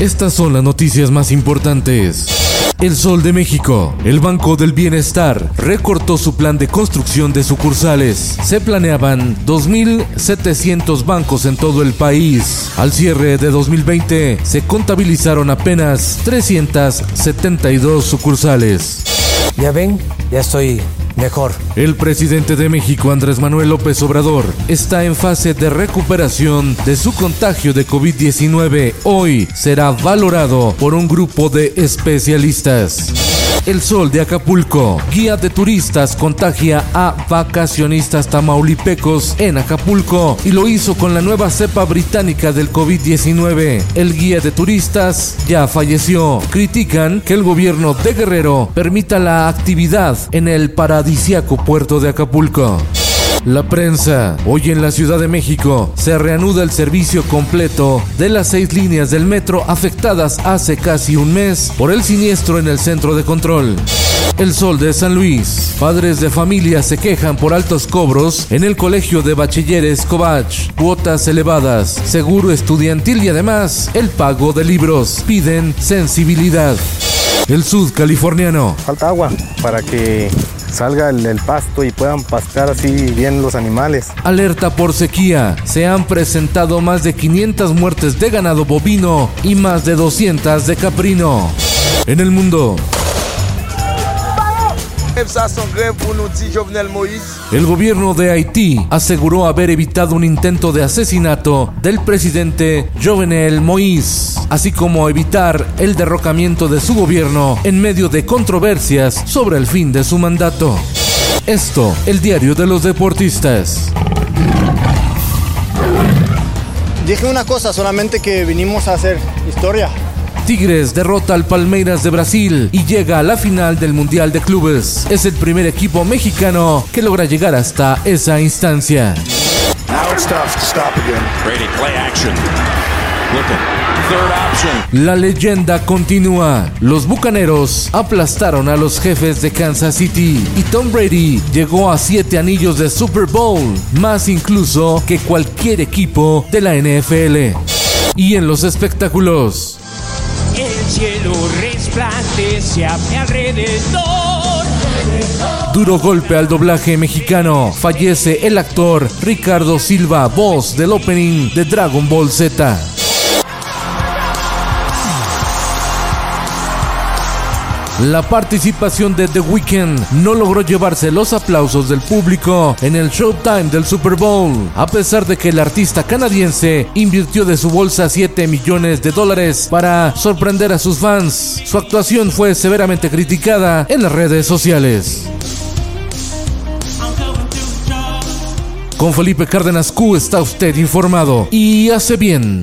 Estas son las noticias más importantes. El Sol de México. El Banco del Bienestar recortó su plan de construcción de sucursales. Se planeaban 2.700 bancos en todo el país. Al cierre de 2020 se contabilizaron apenas 372 sucursales. Ya ven, ya estoy mejor. El presidente de México, Andrés Manuel López Obrador, está en fase de recuperación de su contagio de COVID-19. Hoy será valorado por un grupo de especialistas. El Sol de Acapulco, guía de turistas, contagia a vacacionistas tamaulipecos en Acapulco y lo hizo con la nueva cepa británica del COVID-19. El guía de turistas ya falleció. Critican que el gobierno de Guerrero permita la actividad en el paradisiaco puerto de Acapulco. La prensa. Hoy en la Ciudad de México se reanuda el servicio completo de las seis líneas del metro afectadas hace casi un mes por el siniestro en el centro de control. El Sol de San Luis. Padres de familia se quejan por altos cobros en el Colegio de Bachilleres Covach. Cuotas elevadas, seguro estudiantil y además el pago de libros. Piden sensibilidad. El Sud Californiano. Falta agua para que salga el, pasto y puedan pastar así bien los animales. Alerta por sequía. Se han presentado más de 500 muertes de ganado bovino y más de 200 de caprino. En el mundo. El gobierno de Haití aseguró haber evitado un intento de asesinato del presidente Jovenel Moïse, así como evitar el derrocamiento de su gobierno en medio de controversias sobre el fin de su mandato. Esto, el diario de los deportistas. Dije una cosa, solamente que vinimos a hacer historia. Tigres derrota al Palmeiras de Brasil y llega a la final del Mundial de Clubes. Es el primer equipo mexicano que logra llegar hasta esa instancia. La leyenda continúa. Los Bucaneros aplastaron a los jefes de Kansas City y Tom Brady llegó a siete anillos de Super Bowl, más incluso que cualquier equipo de la NFL. Y en los espectáculos. El cielo resplandece a mi alrededor. Duro golpe al doblaje mexicano. Fallece el actor Ricardo Silva, voz del opening de Dragon Ball Z. La participación de The Weeknd no logró llevarse los aplausos del público en el Showtime del Super Bowl, a pesar de que el artista canadiense invirtió de su bolsa 7 millones de dólares para sorprender a sus fans. Su actuación fue severamente criticada en las redes sociales. Con Felipe Cárdenas Q está usted informado y hace bien.